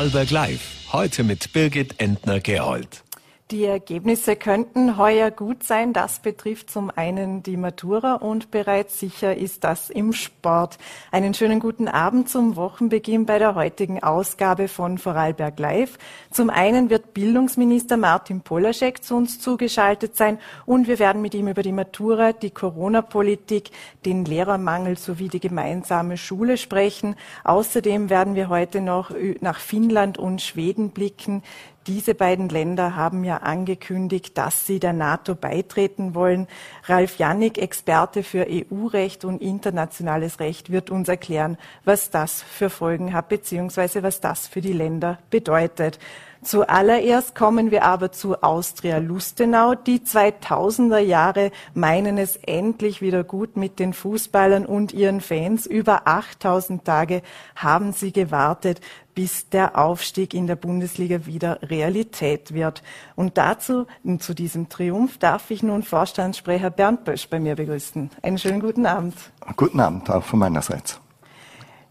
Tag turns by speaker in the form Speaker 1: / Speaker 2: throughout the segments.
Speaker 1: Vorarlberg Live. Heute mit Birgit Entner-Gerold.
Speaker 2: Die Ergebnisse könnten heuer gut sein. Das betrifft zum einen die Matura und bereits sicher ist das im Sport. Einen schönen guten Abend zum Wochenbeginn bei der heutigen Ausgabe von Vorarlberg Live. Zum einen wird Bildungsminister Martin Polaschek zu uns zugeschaltet sein und wir werden mit ihm über die Matura, die Corona-Politik, den Lehrermangel sowie die gemeinsame Schule sprechen. Außerdem werden wir heute noch nach Finnland und Schweden blicken. Diese beiden Länder haben ja angekündigt, dass sie der NATO beitreten wollen. Ralf Jannik, Experte für EU-Recht und internationales Recht, wird uns erklären, was das für Folgen hat, beziehungsweise was das für die Länder bedeutet. Zuallererst kommen wir aber zu Austria Lustenau. Die 2000er Jahre meinen es endlich wieder gut mit den Fußballern und ihren Fans. Über 8000 Tage haben sie gewartet, bis der Aufstieg in der Bundesliga wieder Realität wird. Und dazu, zu diesem Triumph, darf ich nun Vorstandssprecher Bernd Bösch bei mir begrüßen. Einen schönen guten Abend.
Speaker 3: Guten Abend auch von meinerseits.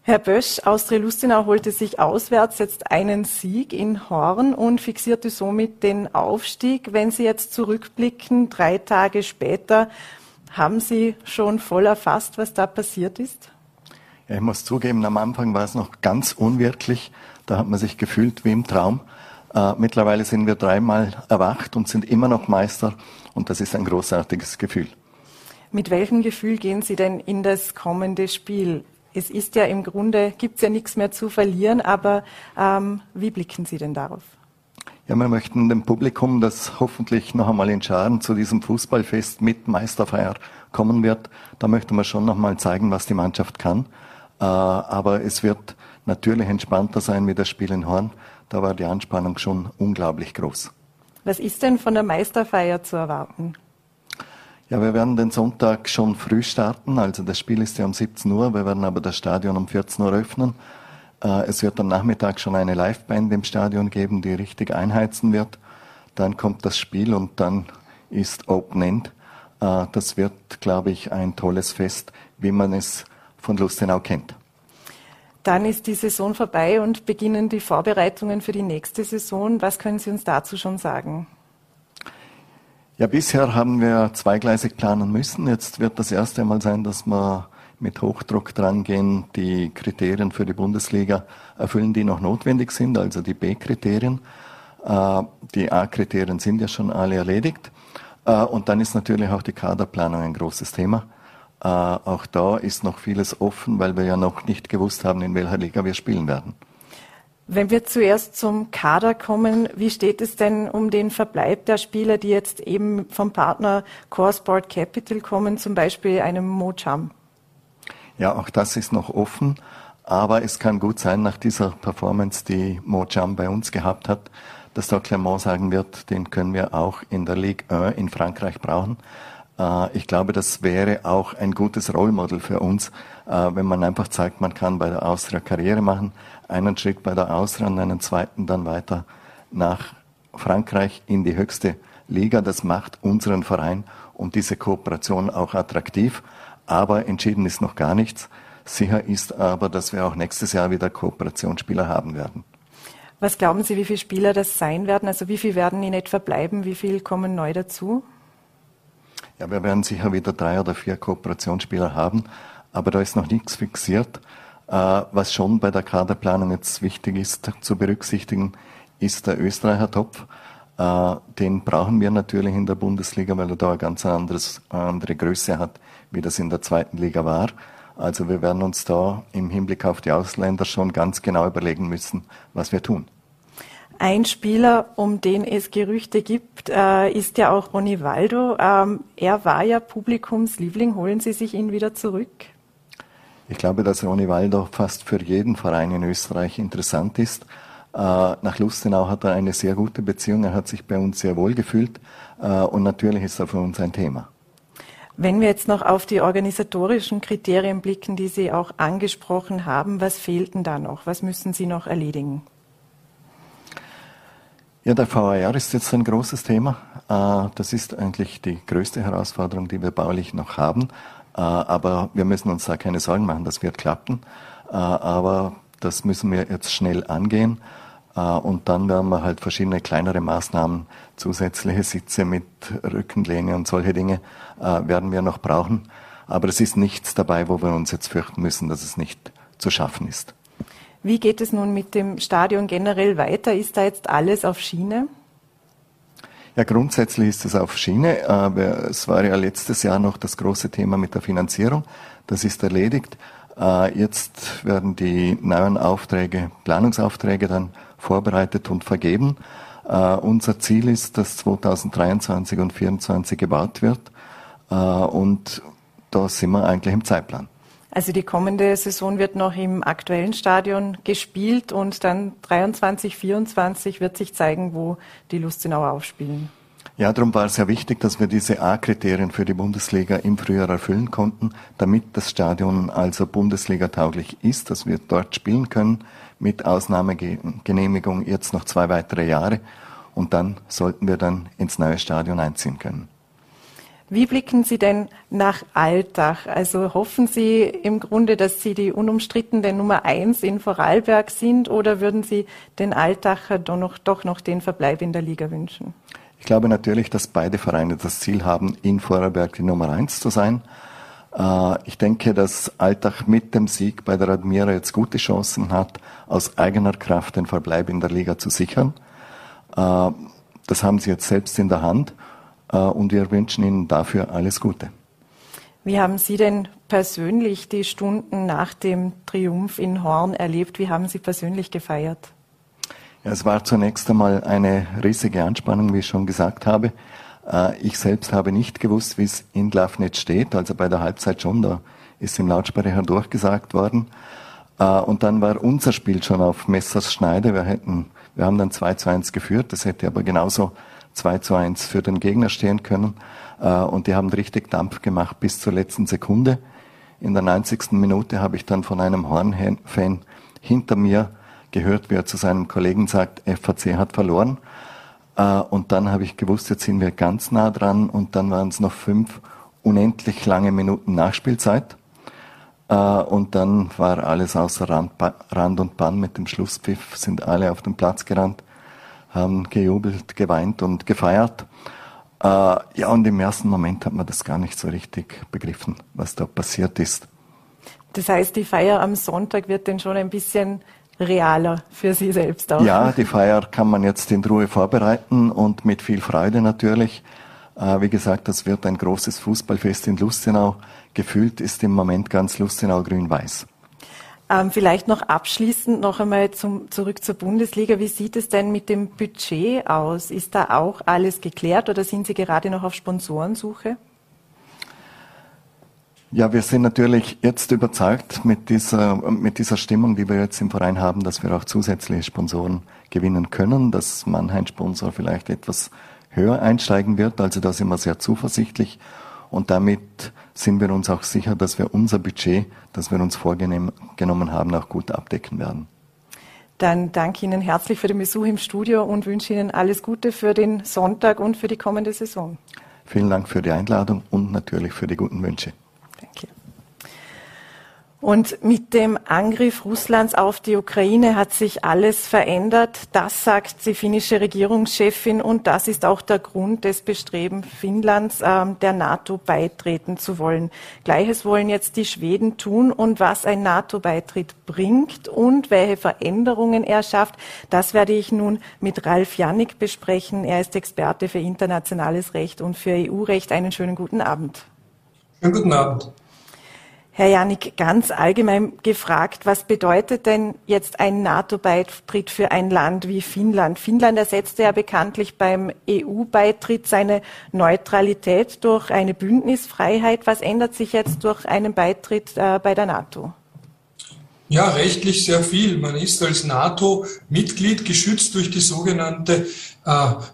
Speaker 2: Herr Bösch, Austria Lustenau holte sich auswärts jetzt einen Sieg in Horn und fixierte somit den Aufstieg. Wenn Sie jetzt zurückblicken, drei Tage später, haben Sie schon voll erfasst, was da passiert ist?
Speaker 3: Ja, ich muss zugeben, am Anfang war es noch ganz unwirklich. Da hat man sich gefühlt wie im Traum. Äh, mittlerweile sind wir dreimal erwacht und sind immer noch Meister und das ist ein großartiges Gefühl.
Speaker 2: Mit welchem Gefühl gehen Sie denn in das kommende Spiel? es ist ja im Grunde, gibt es ja nichts mehr zu verlieren, aber ähm, wie blicken Sie denn darauf?
Speaker 3: Ja, wir möchten dem Publikum, das hoffentlich noch einmal in Scharen zu diesem Fußballfest mit Meisterfeier kommen wird, da möchten wir schon noch mal zeigen, was die Mannschaft kann. Äh, aber es wird natürlich entspannter sein wie das Spiel in Horn. Da war die Anspannung schon unglaublich groß.
Speaker 2: Was ist denn von der Meisterfeier zu erwarten?
Speaker 3: Ja, wir werden den Sonntag schon früh starten. Also das Spiel ist ja um 17 Uhr. Wir werden aber das Stadion um 14 Uhr öffnen. Äh, es wird am Nachmittag schon eine Liveband im Stadion geben, die richtig einheizen wird. Dann kommt das Spiel und dann ist Open End. Äh, das wird, glaube ich, ein tolles Fest, wie man es von Lustenau kennt.
Speaker 2: Dann ist die Saison vorbei und beginnen die Vorbereitungen für die nächste Saison. Was können Sie uns dazu schon sagen?
Speaker 3: Ja, bisher haben wir zweigleisig planen müssen. Jetzt wird das erste Mal sein, dass wir mit Hochdruck drangehen, die Kriterien für die Bundesliga erfüllen, die noch notwendig sind, also die B-Kriterien. Äh, die A-Kriterien sind ja schon alle erledigt. Äh, und dann ist natürlich auch die Kaderplanung ein großes Thema. Äh, auch da ist noch vieles offen, weil wir ja noch nicht gewusst haben, in welcher Liga wir spielen werden.
Speaker 2: Wenn wir zuerst zum Kader kommen, wie steht es denn um den Verbleib der Spieler, die jetzt eben vom Partner Core Sport Capital kommen, zum Beispiel einem Mo Cham?
Speaker 3: Ja, auch das ist noch offen. Aber es kann gut sein, nach dieser Performance, die Mo Cham bei uns gehabt hat, dass der Clermont sagen wird, den können wir auch in der Ligue 1 in Frankreich brauchen. Äh, ich glaube, das wäre auch ein gutes Rollmodel für uns, äh, wenn man einfach zeigt, man kann bei der Austria Karriere machen, einen Schritt bei der Austria und einen zweiten dann weiter nach Frankreich in die höchste Liga. Das macht unseren Verein und diese Kooperation auch attraktiv. Aber entschieden ist noch gar nichts. Sicher ist aber, dass wir auch nächstes Jahr wieder Kooperationsspieler haben werden.
Speaker 2: Was glauben Sie, wie viele Spieler das sein werden? Also wie viele werden in etwa bleiben? Wie viele kommen neu dazu?
Speaker 3: Ja, wir werden sicher wieder drei oder vier Kooperationsspieler haben, aber da ist noch nichts fixiert. Äh, was schon bei der Kaderplanung jetzt wichtig ist zu berücksichtigen, ist der Österreicher Topf. Äh, den brauchen wir natürlich in der Bundesliga, weil er da eine ganz anderes, andere Größe hat, wie das in der zweiten Liga war. Also wir werden uns da im Hinblick auf die Ausländer schon ganz genau überlegen müssen, was wir tun.
Speaker 2: Ein Spieler, um den es Gerüchte gibt, äh, ist ja auch Ronny Waldo. Ähm, er war ja Publikumsliebling. Holen Sie sich ihn wieder zurück?
Speaker 3: Ich glaube, dass Ronny Waldo fast für jeden Verein in Österreich interessant ist. Äh, nach Lustenau hat er eine sehr gute Beziehung, er hat sich bei uns sehr wohl gefühlt äh, und natürlich ist er für uns ein Thema.
Speaker 2: Wenn wir jetzt noch auf die organisatorischen Kriterien blicken, die Sie auch angesprochen haben, was fehlt denn da noch? Was müssen Sie noch erledigen?
Speaker 3: Ja, der VAR ist jetzt ein großes Thema. Äh, das ist eigentlich die größte Herausforderung, die wir baulich noch haben. Äh, aber wir müssen uns da keine Sorgen machen, das wird klappen. Äh, aber das müssen wir jetzt schnell angehen. Und dann werden wir halt verschiedene kleinere Maßnahmen, zusätzliche Sitze mit Rückenlehne und solche Dinge werden wir noch brauchen. Aber es ist nichts dabei, wo wir uns jetzt fürchten müssen, dass es nicht zu schaffen ist.
Speaker 2: Wie geht es nun mit dem Stadion generell weiter? Ist da jetzt alles auf Schiene?
Speaker 3: Ja, grundsätzlich ist es auf Schiene, aber es war ja letztes Jahr noch das große Thema mit der Finanzierung. Das ist erledigt. Äh, jetzt werden die neuen Aufträge, Planungsaufträge dann vorbereitet und vergeben. Uh, unser Ziel ist, dass 2023 und 2024 gebaut wird. Und da sind wir eigentlich im Zeitplan.
Speaker 2: Also die kommende Saison wird noch im aktuellen Stadion gespielt und dann 23, 24 wird sich zeigen, wo die Lustenauer aufspielen.
Speaker 3: Ja, darum war es ja wichtig, dass wir diese A-Kriterien für die Bundesliga im Frühjahr erfüllen konnten, damit das Stadion also Bundesliga tauglich ist, dass wir dort spielen können mit Ausnahmegenehmigung jetzt noch zwei weitere Jahre und dann sollten wir dann ins neue Stadion einziehen können.
Speaker 2: Wie blicken Sie denn nach Altach? Also hoffen Sie im Grunde, dass Sie die unumstrittene Nummer eins in Vorarlberg sind oder würden Sie den Altacher doch noch, doch noch den Verbleib in der Liga wünschen?
Speaker 3: Ich glaube natürlich, dass beide Vereine das Ziel haben, in Vorarlberg die Nummer eins zu sein. Äh, ich denke, dass Altach mit dem Sieg bei der Admira jetzt gute Chancen hat, aus eigener Kraft den Verbleib in der Liga zu sichern. Äh, das haben sie jetzt selbst in der Hand und wir wünschen ihnen dafür alles Gute.
Speaker 2: Wie haben Sie denn persönlich die Stunden nach dem Triumph in Horn erlebt? Wie haben Sie persönlich gefeiert?
Speaker 3: Ja, es war zunächst einmal eine riesige Anspannung, wie ich schon gesagt habe. Äh, ich selbst habe nicht gewusst, wie es in Lafnitz steht, also bei der Halbzeit schon, da ist im Lautsprecher durchgesagt worden. Äh, und dann war unser Spiel schon auf Messers Schneide. Wir hätten, wir haben dann 2 zu 1 geführt, das hätte aber genauso 2 zu 1 für den Gegner stehen können. Äh, und die haben richtig Dampf gemacht bis zur letzten Sekunde. In der 90. Minute habe ich dann von einem Horn-Fan hinter mir gehört, wie er zu seinem Kollegen sagt, FAC hat verloren. Äh, und dann habe ich gewusst, jetzt sind wir ganz nah dran und dann waren es noch fünf unendlich lange Minuten Nachspielzeit. Äh, und dann war alles außer Rand, Rand und Bann mit dem Schlusspfiff, sind alle auf den Platz gerannt, haben gejubelt, geweint und gefeiert. Äh, ja, und im ersten Moment hat man das gar nicht so richtig begriffen, was da passiert ist.
Speaker 2: Das heißt, die Feier am Sonntag wird denn schon ein bisschen realer für Sie selbst auch.
Speaker 3: Ja, die Feier kann man jetzt in Ruhe vorbereiten und mit viel Freude natürlich. Äh, wie gesagt, das wird ein großes Fußballfest in Lustenau. Gefühlt ist im Moment ganz Lustenau grün-weiß.
Speaker 2: Ähm, vielleicht noch abschließend noch einmal zum, zurück zur Bundesliga. Wie sieht es denn mit dem Budget aus? Ist da auch alles geklärt oder sind Sie gerade noch auf Sponsorensuche?
Speaker 3: Ja, wir sind natürlich jetzt überzeugt mit dieser, mit dieser Stimmung, die wir jetzt im Verein haben, dass wir auch zusätzliche Sponsoren gewinnen können, dass Mannheim-Sponsor vielleicht etwas höher einsteigen wird. Also da sind wir sehr zuversichtlich und damit sind wir uns auch sicher, dass wir unser Budget, das wir uns vorgenommen haben, auch gut abdecken werden.
Speaker 2: Dann danke Ihnen herzlich für den Besuch im Studio und wünsche Ihnen alles Gute für den Sonntag und für die kommende Saison.
Speaker 3: Vielen Dank für die Einladung und natürlich für die guten Wünsche.
Speaker 2: Und mit dem Angriff Russlands auf die Ukraine hat sich alles verändert. Das sagt die finnische Regierungschefin und das ist auch der Grund des Bestrebens Finnlands, äh, der NATO beitreten zu wollen. Gleiches wollen jetzt die Schweden tun und was ein NATO-Beitritt bringt und welche Veränderungen er schafft, das werde ich nun mit Ralf Jannik besprechen. Er ist Experte für internationales Recht und für EU-Recht. Einen schönen guten Abend.
Speaker 4: Schönen guten Abend.
Speaker 2: Herr Janik, ganz allgemein gefragt, was bedeutet denn jetzt ein NATO-Beitritt für ein Land wie Finnland? Finnland ersetzte ja bekanntlich beim EU-Beitritt seine Neutralität durch eine Bündnisfreiheit. Was ändert sich jetzt durch einen Beitritt äh, bei der NATO?
Speaker 4: Ja, rechtlich sehr viel. Man ist als NATO-Mitglied geschützt durch die sogenannte äh,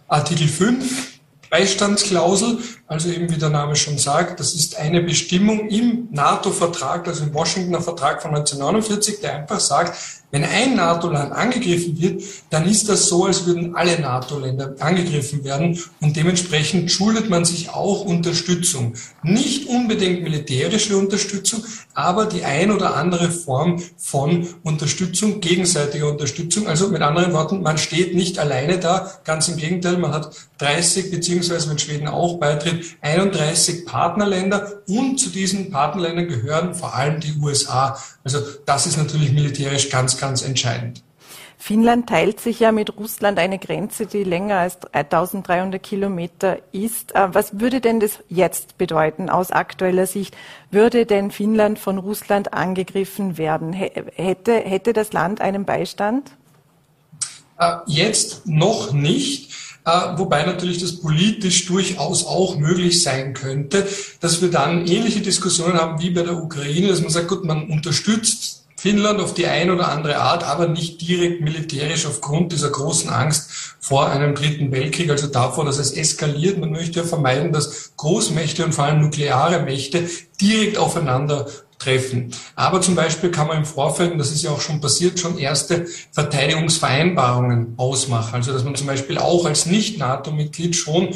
Speaker 4: Artikel 5 Beistandsklausel, also eben wie der Name schon sagt, das ist eine Bestimmung im NATO-Vertrag, also im Washingtoner Vertrag von 1949, der einfach sagt, Wenn ein NATO-Land angegriffen wird, dann ist das so, als würden alle NATO-Länder angegriffen werden und dementsprechend schuldet man sich auch Unterstützung. Nicht unbedingt militärische Unterstützung, aber die ein oder andere Form von Unterstützung, gegenseitiger Unterstützung. Also mit anderen Worten, man steht nicht alleine da, ganz im Gegenteil, man hat 30 beziehungsweise wenn Schweden auch beitritt, 31 Partnerländer und zu diesen Partnerländern gehören vor allem die USA. Also das ist natürlich militärisch ganz, ganz entscheidend.
Speaker 2: Finnland teilt sich ja mit Russland eine Grenze, die länger als 1300 Kilometer ist. Äh, was würde denn das jetzt bedeuten aus aktueller Sicht? Würde denn Finnland von Russland angegriffen werden? Hätte, hätte das Land einen Beistand?
Speaker 4: Äh, jetzt noch nicht. Äh, wobei natürlich das politisch durchaus auch möglich sein könnte, dass wir dann ähnliche Diskussionen haben wie bei der Ukraine, dass man sagt, gut, man unterstützt Finnland auf die eine oder andere Art, aber nicht direkt militärisch aufgrund dieser großen Angst vor einem dritten Weltkrieg, also davor, dass es eskaliert. Man möchte ja vermeiden, dass Großmächte und vor allem nukleare Mächte direkt aufeinander treffen. Aber zum Beispiel kann man im Vorfeld, und das ist ja auch schon passiert, schon erste Verteidigungsvereinbarungen ausmachen. Also dass man zum Beispiel auch als Nicht-NATO-Mitglied schon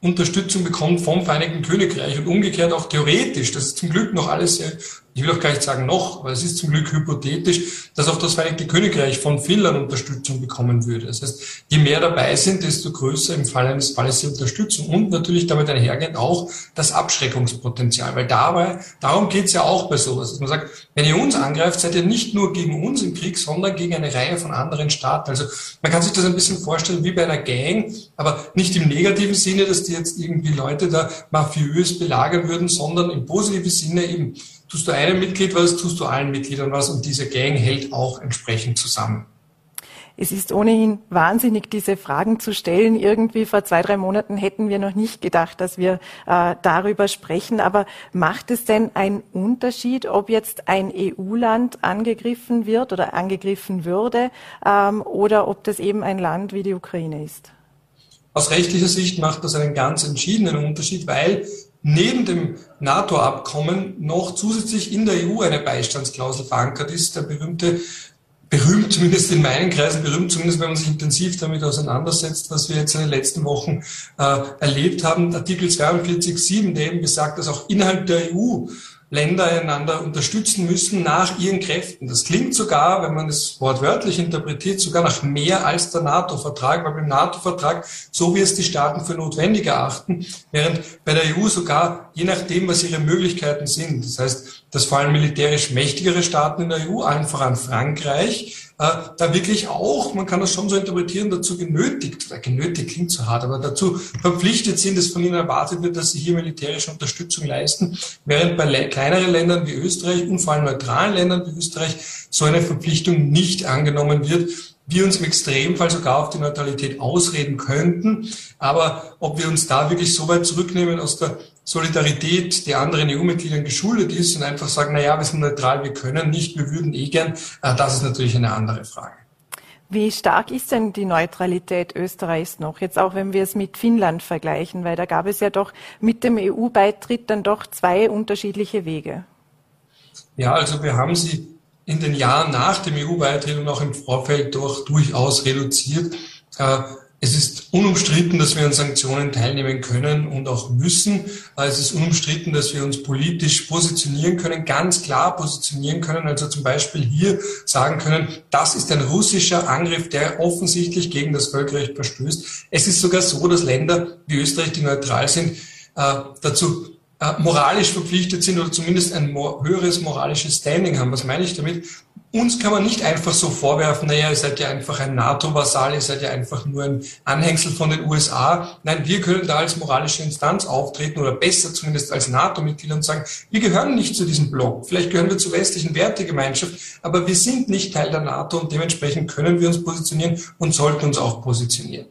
Speaker 4: Unterstützung bekommt vom Vereinigten Königreich und umgekehrt auch theoretisch. Das ist zum Glück noch alles sehr ich will auch gar nicht sagen noch, aber es ist zum Glück hypothetisch, dass auch das Vereinigte Königreich von Finnland Unterstützung bekommen würde. Das heißt, je mehr dabei sind, desto größer im Fall eines Falles die Unterstützung und natürlich damit einhergehend auch das Abschreckungspotenzial, weil dabei, darum geht es ja auch bei sowas, dass man sagt, wenn ihr uns angreift, seid ihr nicht nur gegen uns im Krieg, sondern gegen eine Reihe von anderen Staaten. Also man kann sich das ein bisschen vorstellen wie bei einer Gang, aber nicht im negativen Sinne, dass die jetzt irgendwie Leute da mafiös belagern würden, sondern im positiven Sinne eben tust du einem Mitglied was, tust du allen Mitgliedern was und diese Gang hält auch entsprechend zusammen.
Speaker 2: Es ist ohnehin wahnsinnig, diese Fragen zu stellen. Irgendwie vor zwei, drei Monaten hätten wir noch nicht gedacht, dass wir äh, darüber sprechen. Aber macht es denn einen Unterschied, ob jetzt ein EU-Land angegriffen wird oder angegriffen würde ähm, oder ob das eben ein Land wie die Ukraine ist?
Speaker 4: Aus rechtlicher Sicht macht das einen ganz entschiedenen Unterschied, weil neben dem NATO-Abkommen noch zusätzlich in der EU eine Beistandsklausel verankert ist, der berühmte berühmt, zumindest in meinen Kreisen, berühmt, zumindest wenn man sich intensiv damit auseinandersetzt, was wir jetzt in den letzten Wochen äh, erlebt haben. Artikel 42.7, der eben besagt, dass auch innerhalb der EU Länder einander unterstützen müssen nach ihren Kräften. Das klingt sogar, wenn man es wortwörtlich interpretiert, sogar nach mehr als der NATO-Vertrag, weil beim NATO-Vertrag, so wie es die Staaten für notwendig erachten, während bei der EU sogar je nachdem, was ihre Möglichkeiten sind. Das heißt, dass vor allem militärisch mächtigere Staaten in der EU, allen voran Frankreich, da wirklich auch, man kann das schon so interpretieren, dazu genötigt, oder genötigt klingt zu hart, aber dazu verpflichtet sind, dass von ihnen erwartet wird, dass sie hier militärische Unterstützung leisten, während bei kleineren Ländern wie Österreich und vor allem neutralen Ländern wie Österreich so eine Verpflichtung nicht angenommen wird wir uns im Extremfall sogar auf die Neutralität ausreden könnten. Aber ob wir uns da wirklich so weit zurücknehmen aus der Solidarität der anderen EU-Mitgliedern geschuldet ist und einfach sagen, na ja, wir sind neutral, wir können nicht, wir würden eh gern, äh, das ist natürlich eine andere Frage.
Speaker 2: Wie stark ist denn die Neutralität Österreichs noch? Jetzt auch, wenn wir es mit Finnland vergleichen, weil da gab es ja doch mit dem EU-Beitritt dann doch zwei unterschiedliche Wege.
Speaker 4: Ja, also wir haben sie in den Jahren nach dem EU-Beitritt und auch im Vorfeld doch durchaus reduziert. Äh, es ist unumstritten, dass wir an Sanktionen teilnehmen können und auch müssen. Es ist unumstritten, dass wir uns politisch positionieren können, ganz klar positionieren können. Also zum Beispiel hier sagen können, das ist ein russischer Angriff, der offensichtlich gegen das Völkerrecht verstößt. Es ist sogar so, dass Länder wie Österreich, die neutral sind, äh, dazu äh, moralisch verpflichtet sind oder zumindest ein höheres moralisches Standing haben. Was meine ich damit? Uns kann man nicht einfach so vorwerfen, naja, ihr seid ja einfach ein NATO-Vasall, ihr seid ja einfach nur ein Anhängsel von den USA. Nein, wir können da als moralische Instanz auftreten oder besser zumindest als NATO-Mitglied und sagen, wir gehören nicht zu diesem Block. Vielleicht gehören wir zur westlichen Wertegemeinschaft, aber wir sind nicht Teil der NATO und dementsprechend können wir uns positionieren und sollten uns auch positionieren.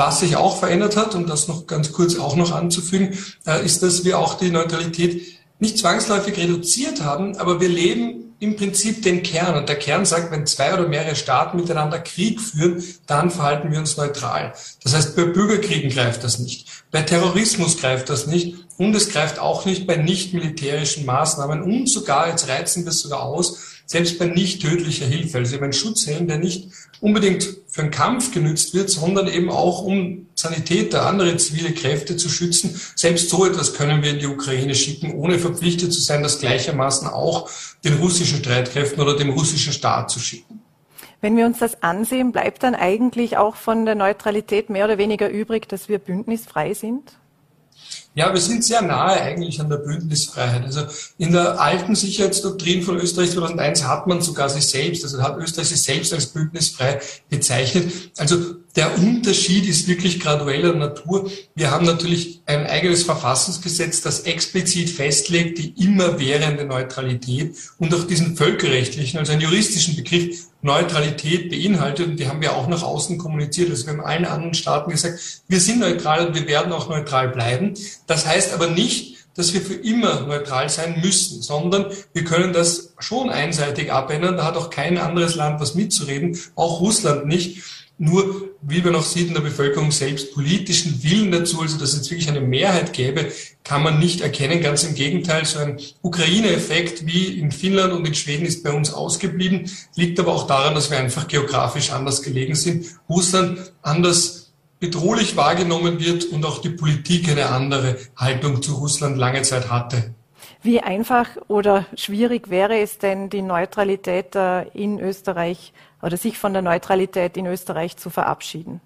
Speaker 4: Was sich auch verändert hat, um das noch ganz kurz auch noch anzufügen, äh, ist, dass wir auch die Neutralität nicht zwangsläufig reduziert haben, aber wir leben im Prinzip den Kern. Und der Kern sagt, wenn zwei oder mehrere Staaten miteinander Krieg führen, dann verhalten wir uns neutral. Das heißt, bei Bürgerkriegen greift das nicht. Bei Terrorismus greift das nicht. und es greift auch nicht bei nicht militärischen Maßnahmen und sogar, jetzt reizen wir es sogar aus, selbst bei nicht tödlicher Hilfe. Also eben ein Schutzhelm, der nicht unbedingt für einen Kampf genützt wird, sondern eben auch um Sanitäter, andere zivile Kräfte zu schützen. Selbst so etwas können wir in die Ukraine schicken, ohne verpflichtet zu sein, das gleichermaßen auch den russischen Streitkräften oder dem russischen Staat zu schicken.
Speaker 2: Wenn wir uns das ansehen, bleibt dann eigentlich auch von der Neutralität mehr oder weniger übrig, dass wir bündnisfrei sind?
Speaker 4: Ja, wir sind sehr nahe eigentlich an der Bündnisfreiheit. Also in der alten Sicherheitsdoktrin von Österreich 2001 hat man sogar sich selbst, also hat Österreich sich selbst als bündnisfrei bezeichnet. Also der Unterschied ist wirklich gradueller Natur. Wir haben natürlich ein eigenes Verfassungsgesetz, das explizit festlegt die immerwährende Neutralität und auch diesen völkerrechtlichen, also einen juristischen Begriff Neutralität beinhaltet. Und die haben wir auch nach außen kommuniziert. Also wir haben allen anderen Staaten gesagt, wir sind neutral und wir werden auch neutral bleiben. Das heißt aber nicht, dass wir für immer neutral sein müssen, sondern wir können das schon einseitig abändern. Da hat auch kein anderes Land was mitzureden, auch Russland nicht. Nur, wie man noch sieht in der Bevölkerung selbst, politischen Willen dazu, also dass es wirklich eine Mehrheit gäbe, kann man nicht erkennen. Ganz im Gegenteil, so ein Ukraine-Effekt wie in Finnland und in Schweden ist bei uns ausgeblieben, liegt aber auch daran, dass wir einfach geografisch anders gelegen sind. Russland anders bedrohlich wahrgenommen wird und auch die Politik eine andere Haltung zu Russland lange Zeit hatte.
Speaker 2: Wie einfach oder schwierig wäre es denn, die Neutralität äh, in Österreich oder sich von der Neutralität in Österreich zu verabschieden?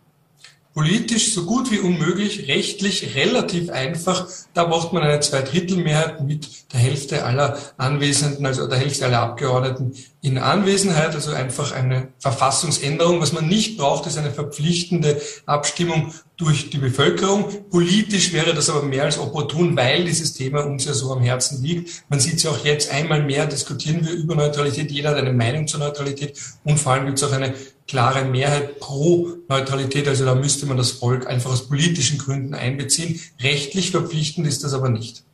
Speaker 4: Politisch so gut wie unmöglich, rechtlich relativ einfach. Da braucht man eine Zweidrittelmehrheit mit der Hälfte aller Anwesenden, also der Hälfte aller Abgeordneten in Anwesenheit, also einfach eine Verfassungsänderung. Was man nicht braucht, ist eine verpflichtende Abstimmung durch die Bevölkerung. Politisch wäre das aber mehr als opportun, weil dieses Thema uns ja so am Herzen liegt. Man sieht es ja auch jetzt einmal mehr, diskutieren wir über Neutralität. Jeder hat eine Meinung zur Neutralität und vor allem gibt es auch eine klare Mehrheit pro Neutralität. Also da müsste man das Volk einfach aus politischen Gründen einbeziehen. Rechtlich verpflichtend ist das aber nicht.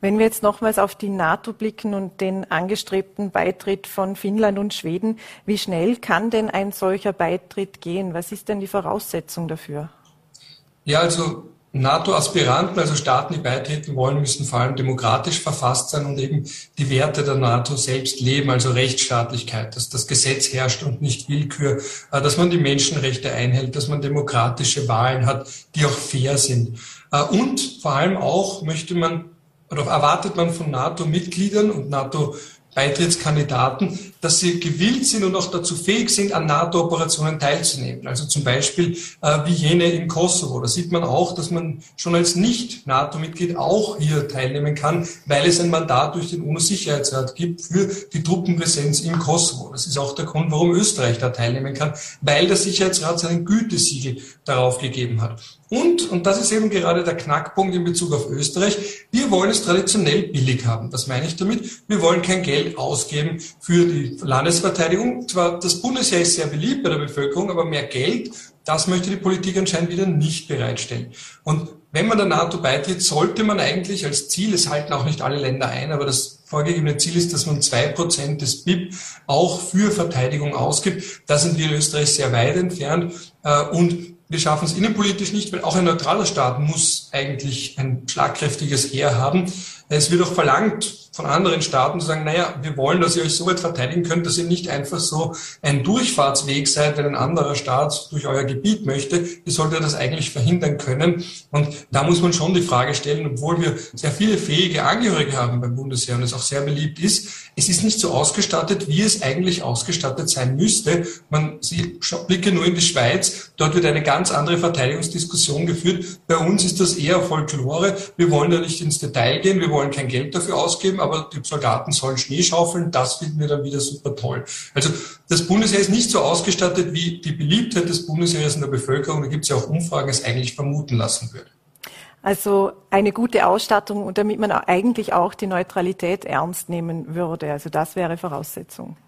Speaker 2: Wenn wir jetzt nochmals auf die NATO blicken und den angestrebten Beitritt von Finnland und Schweden, wie schnell kann denn ein solcher Beitritt gehen? Was ist denn die Voraussetzung dafür?
Speaker 4: Ja, also NATO-Aspiranten, also Staaten, die beitreten wollen, müssen vor allem demokratisch verfasst sein und eben die Werte der NATO selbst leben, also Rechtsstaatlichkeit, dass das Gesetz herrscht und nicht Willkür, äh, dass man die Menschenrechte einhält, dass man demokratische Wahlen hat, die auch fair sind. Äh, und vor allem auch möchte man oder erwartet man von NATO-Mitgliedern und NATO Beitrittskandidaten, dass sie gewillt sind und auch dazu fähig sind, an NATO-Operationen teilzunehmen. Also zum Beispiel äh, wie jene im Kosovo. Da sieht man auch, dass man schon als Nicht-NATO-Mitglied auch hier teilnehmen kann, weil es ein Mandat durch den UNO-Sicherheitsrat gibt für die Truppenpräsenz im Kosovo. Das ist auch der Grund, warum Österreich da teilnehmen kann, weil der Sicherheitsrat seinen Gütesiegel darauf gegeben hat. Und, und das ist eben gerade der Knackpunkt in Bezug auf Österreich, wir wollen es traditionell billig haben. Was meine ich damit? Wir wollen kein Geld ausgeben für die Landesverteidigung. Zwar das Bundesheer ist sehr beliebt bei der Bevölkerung, aber mehr Geld, das möchte die Politik anscheinend wieder nicht bereitstellen. Und wenn man der NATO beitritt, sollte man eigentlich als Ziel, es halten auch nicht alle Länder ein, aber das vorgegebene Ziel ist, dass man zwei Prozent des BIP auch für Verteidigung ausgibt. Da sind wir in Österreich sehr weit entfernt. Äh, und wir schaffen es innenpolitisch nicht, weil auch ein neutraler Staat muss eigentlich ein schlagkräftiges Heer haben. Es wird auch verlangt von anderen Staaten zu sagen, naja, wir wollen, dass ihr euch so weit verteidigen könnt, dass ihr nicht einfach so ein Durchfahrtsweg seid, wenn ein anderer Staat durch euer Gebiet möchte. Ihr solltet das eigentlich verhindern können. Und da muss man schon die Frage stellen, obwohl wir sehr viele fähige Angehörige haben beim Bundesheer und es auch sehr beliebt ist, es ist nicht so ausgestattet, wie es eigentlich ausgestattet sein müsste. Man sieht, blicke nur in die Schweiz, dort wird eine ganz andere Verteidigungsdiskussion geführt. Bei uns ist das eher Folklore. Wir wollen da nicht ins Detail gehen, wir wollen kein Geld dafür ausgeben, aber die Soldaten sollen Schnee schaufeln, das finden wir dann wieder super toll. Also das Bundesheer ist nicht so ausgestattet, wie die Beliebtheit des Bundesheeres in der Bevölkerung, da gibt es ja auch Umfragen, es eigentlich vermuten lassen würde.
Speaker 2: Also eine gute Ausstattung und damit man eigentlich auch die Neutralität ernst nehmen würde. Also das wäre Voraussetzung.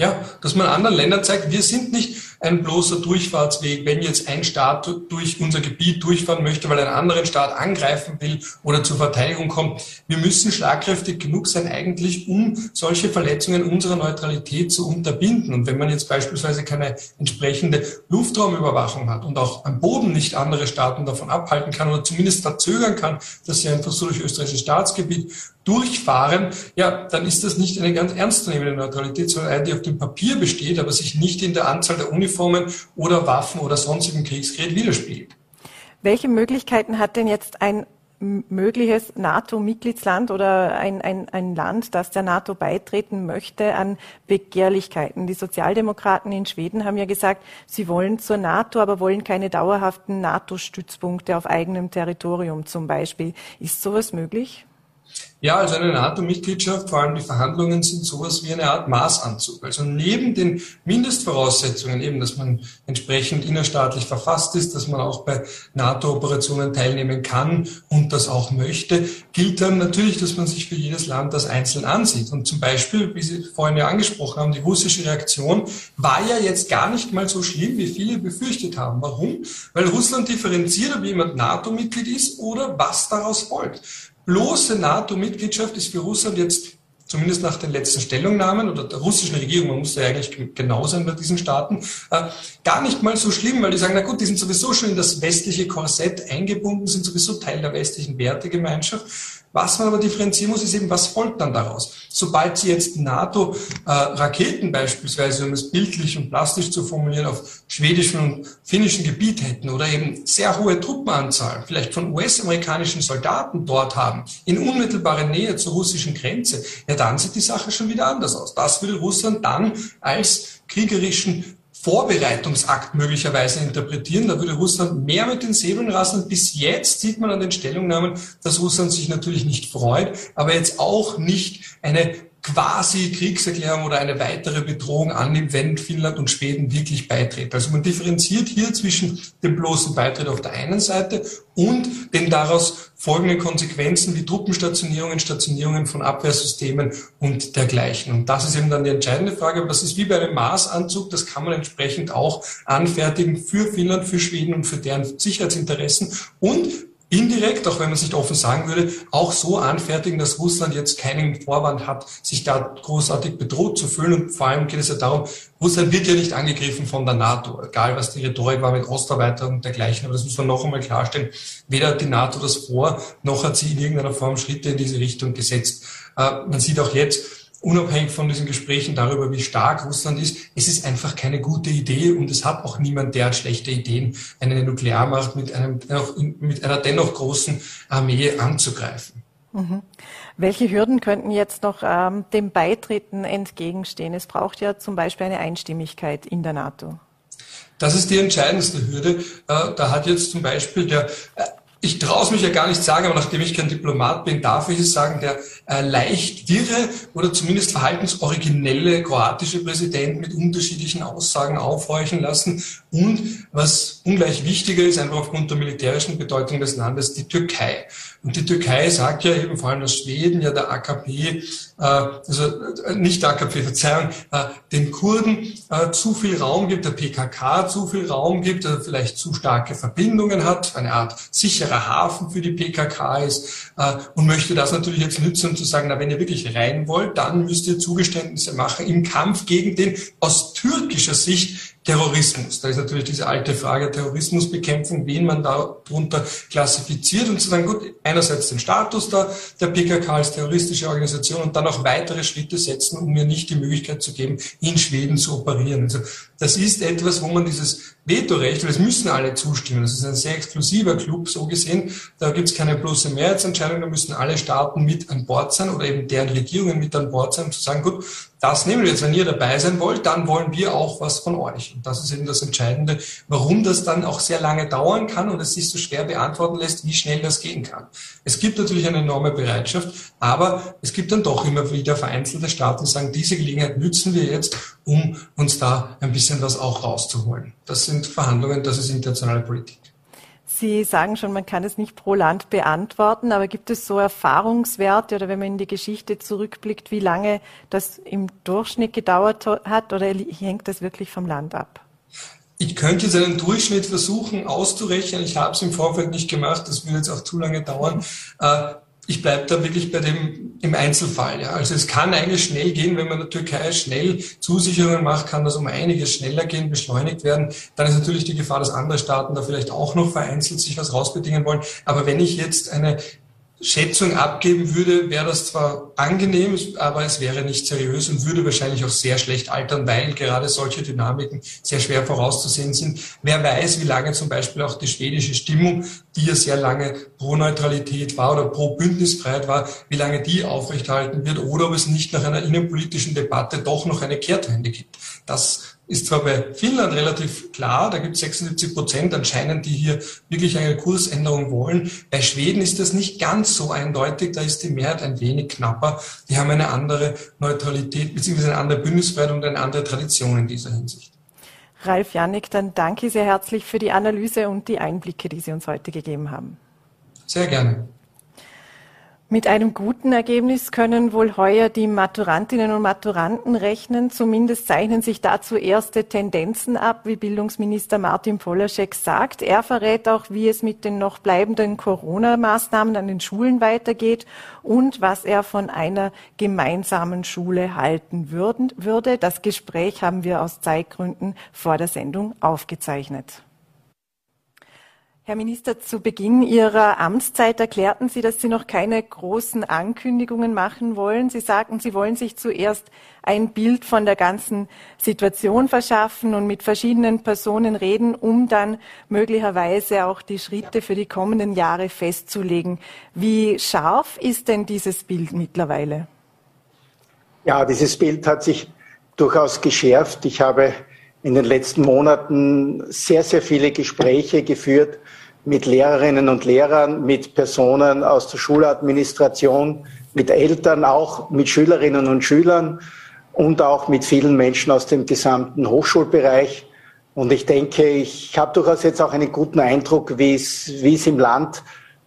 Speaker 4: Ja, dass man anderen Ländern zeigt, wir sind nicht ein bloßer Durchfahrtsweg, wenn jetzt ein Staat durch unser Gebiet durchfahren möchte, weil ein anderen Staat angreifen will oder zur Verteidigung kommt. Wir müssen schlagkräftig genug sein eigentlich, um solche Verletzungen unserer Neutralität zu unterbinden. Und wenn man jetzt beispielsweise keine entsprechende Luftraumüberwachung hat und auch am Boden nicht andere Staaten davon abhalten kann oder zumindest verzögern kann, dass sie einfach so durch österreichisches Staatsgebiet durchfahren, ja, dann ist das nicht eine ganz ernstzunehmende Neutralität, sondern eine, die auf dem Papier besteht, aber sich nicht in der Anzahl der Uniformen oder Waffen oder sonstigen Kriegsgerät widerspiegelt.
Speaker 2: Welche Möglichkeiten hat denn jetzt ein mögliches NATO-Mitgliedsland oder ein, ein, ein Land, das der NATO beitreten möchte, an Begehrlichkeiten. Die Sozialdemokraten in Schweden haben ja gesagt, sie wollen zur NATO, aber wollen keine dauerhaften NATO-Stützpunkte auf eigenem Territorium zum Beispiel. Ist sowas möglich?
Speaker 4: Ja, also eine NATO-Mitgliedschaft, vor allem die Verhandlungen sind sowas wie eine Art Maßanzug. Also neben den Mindestvoraussetzungen eben, dass man entsprechend innerstaatlich verfasst ist, dass man auch bei NATO-Operationen teilnehmen kann und das auch möchte, gilt dann natürlich, dass man sich für jedes Land das einzeln ansieht. Und zum Beispiel, wie Sie vorhin ja angesprochen haben, die russische Reaktion war ja jetzt gar nicht mal so schlimm, wie viele befürchtet haben. Warum? Weil Russland differenziert, ob jemand NATO-Mitglied ist oder was daraus folgt bloße NATO-Mitgliedschaft ist für Russland jetzt zumindest nach den letzten Stellungnahmen oder der russischen Regierung, man muss ja eigentlich genau sein bei diesen Staaten, äh, gar nicht mal so schlimm, weil die sagen, na gut, die sind sowieso schon in das westliche Korsett eingebunden, sind sowieso Teil der westlichen Wertegemeinschaft. Was man aber differenzieren muss, ist eben, was folgt dann daraus? Sobald Sie jetzt NATO-Raketen äh, beispielsweise, um es bildlich und plastisch zu formulieren, auf schwedischem und finnischem Gebiet hätten oder eben sehr hohe Truppenanzahl, vielleicht von US-amerikanischen Soldaten dort haben, in unmittelbarer Nähe zur russischen Grenze, ja, dann sieht die Sache schon wieder anders aus. Das würde Russland dann als kriegerischen Vorbereitungsakt möglicherweise interpretieren. Da würde Russland mehr mit den Säbeln rasseln. Bis jetzt sieht man an den Stellungnahmen, dass Russland sich natürlich nicht freut, aber jetzt auch nicht eine quasi Kriegserklärung oder eine weitere Bedrohung annimmt, wenn Finnland und Schweden wirklich beitreten. Also man differenziert hier zwischen dem bloßen Beitritt auf der einen Seite und den daraus folgenden Konsequenzen wie Truppenstationierungen, Stationierungen von Abwehrsystemen und dergleichen. Und das ist eben dann die entscheidende Frage. Das ist wie bei einem Maßanzug, das kann man entsprechend auch anfertigen für Finnland, für Schweden und für deren Sicherheitsinteressen. Und indirekt, auch wenn man es nicht offen sagen würde, auch so anfertigen, dass Russland jetzt keinen Vorwand hat, sich da großartig bedroht zu fühlen. Und vor allem geht es ja darum, Russland wird ja nicht angegriffen von der NATO, egal was die Rhetorik war mit Osterweiterung und dergleichen. Aber das muss man noch einmal klarstellen. Weder hat die NATO das vor, noch hat sie in irgendeiner Form Schritte in diese Richtung gesetzt. Äh, man sieht auch jetzt, unabhängig von diesen Gesprächen darüber, wie stark Russland ist, es ist einfach keine gute Idee und es hat auch niemand, der hat schlechte Ideen, eine Nuklearmacht mit, einem, mit einer dennoch großen Armee anzugreifen.
Speaker 2: Mhm. Welche Hürden könnten jetzt noch ähm, dem Beitreten entgegenstehen? Es braucht ja zum Beispiel eine Einstimmigkeit in der NATO.
Speaker 4: Das ist die entscheidendste Hürde. Äh, da hat jetzt zum Beispiel der äh, ich traue es mich ja gar nicht sagen, aber nachdem ich kein Diplomat bin, darf ich es sagen, der äh, leicht wirre oder zumindest verhaltensoriginelle kroatische Präsident mit unterschiedlichen Aussagen aufhorchen lassen. Und was ungleich wichtiger ist, einfach aufgrund der militärischen Bedeutung des Landes, die Türkei. Und die Türkei sagt ja eben, vor allem dass Schweden, ja der AKP, äh, also äh, nicht der AKP, Verzeihung, äh, den Kurden äh, zu viel Raum gibt, der PKK zu viel Raum gibt, der vielleicht zu starke Verbindungen hat, eine Art sicherer Hafen für die PKK ist äh, und möchte das natürlich jetzt nützen, um zu sagen, na, wenn ihr wirklich rein wollt, dann müsst ihr Zugeständnisse machen im Kampf gegen den aus türkischer Sicht Terrorismus. Da ist natürlich diese alte Frage Terrorismusbekämpfung, wen man darunter klassifiziert und zu sagen, gut, einerseits den Status der, der PKK als terroristische Organisation und dann auch weitere Schritte setzen, um mir nicht die Möglichkeit zu geben, in Schweden zu operieren. Also das ist etwas, wo man dieses Vetorecht, weil es müssen alle zustimmen. Das ist ein sehr exklusiver Club, so gesehen. Da gibt es keine bloße Mehrheitsentscheidung, da müssen alle Staaten mit an Bord sein oder eben deren Regierungen mit an Bord sein, um zu sagen, gut, das nehmen wir jetzt. Wenn ihr dabei sein wollt, dann wollen wir auch was von euch. Und das ist eben das Entscheidende, warum das dann auch sehr lange dauern kann und es sich so schwer beantworten lässt, wie schnell das gehen kann. Es gibt natürlich eine enorme Bereitschaft, aber es gibt dann doch immer wieder vereinzelte Staaten, die sagen, diese Gelegenheit nützen wir jetzt, um uns da ein bisschen was auch rauszuholen. Das sind Verhandlungen, das ist internationale Politik.
Speaker 2: Sie sagen schon, man kann es nicht pro Land beantworten, aber gibt es so Erfahrungswerte oder wenn man in die Geschichte zurückblickt, wie lange das im Durchschnitt gedauert hat oder hängt das wirklich vom Land ab?
Speaker 4: Ich könnte jetzt einen Durchschnitt versuchen auszurechnen. Ich habe es im Vorfeld nicht gemacht. Das würde jetzt auch zu lange dauern. Ich bleibe da wirklich bei dem im Einzelfall. Ja. Also es kann eigentlich schnell gehen, wenn man der Türkei schnell Zusicherungen macht, kann das um einiges schneller gehen, beschleunigt werden. Dann ist natürlich die Gefahr, dass andere Staaten da vielleicht auch noch vereinzelt sich was rausbedingen wollen. Aber wenn ich jetzt eine Schätzung abgeben würde, wäre das zwar angenehm, aber es wäre nicht seriös und würde wahrscheinlich auch sehr schlecht altern, weil gerade solche Dynamiken sehr schwer vorauszusehen sind. Wer weiß, wie lange zum Beispiel auch die schwedische Stimmung, die ja sehr lange pro Neutralität war oder pro Bündnisfreiheit war, wie lange die aufrechterhalten wird oder ob es nicht nach einer innenpolitischen Debatte doch noch eine Kehrtwende gibt. Das ist zwar bei Finnland relativ klar, da gibt es 76 Prozent anscheinend, die hier wirklich eine Kursänderung wollen. Bei Schweden ist das nicht ganz so eindeutig, da ist die Mehrheit ein wenig knapper. Die haben eine andere Neutralität bzw. eine andere Bündnisfreiheit und eine andere Tradition in dieser Hinsicht.
Speaker 2: Ralf Jannik, dann danke sehr herzlich für die Analyse und die Einblicke, die Sie uns heute gegeben haben.
Speaker 4: Sehr gerne.
Speaker 2: Mit einem guten Ergebnis können wohl heuer die Maturantinnen und Maturanten rechnen. Zumindest zeichnen sich dazu erste Tendenzen ab, wie Bildungsminister Martin Polaschek sagt. Er verrät auch, wie es mit den noch bleibenden Corona-Maßnahmen an den Schulen weitergeht und was er von einer gemeinsamen Schule halten würden, würde. Das Gespräch haben wir aus Zeitgründen vor der Sendung aufgezeichnet. Herr Minister, zu Beginn Ihrer Amtszeit erklärten Sie, dass Sie noch keine großen Ankündigungen machen wollen. Sie sagten, Sie wollen sich zuerst ein Bild von der ganzen Situation verschaffen und mit verschiedenen Personen reden, um dann möglicherweise auch die Schritte für die kommenden Jahre festzulegen. Wie scharf ist denn dieses Bild mittlerweile?
Speaker 5: Ja, dieses Bild hat sich durchaus geschärft. Ich habe in den letzten Monaten sehr, sehr viele Gespräche geführt mit Lehrerinnen und Lehrern, mit Personen aus der Schuladministration, mit Eltern, auch mit Schülerinnen und Schülern und auch mit vielen Menschen aus dem gesamten Hochschulbereich. Und ich denke, ich habe durchaus jetzt auch einen guten Eindruck, wie es, wie es im Land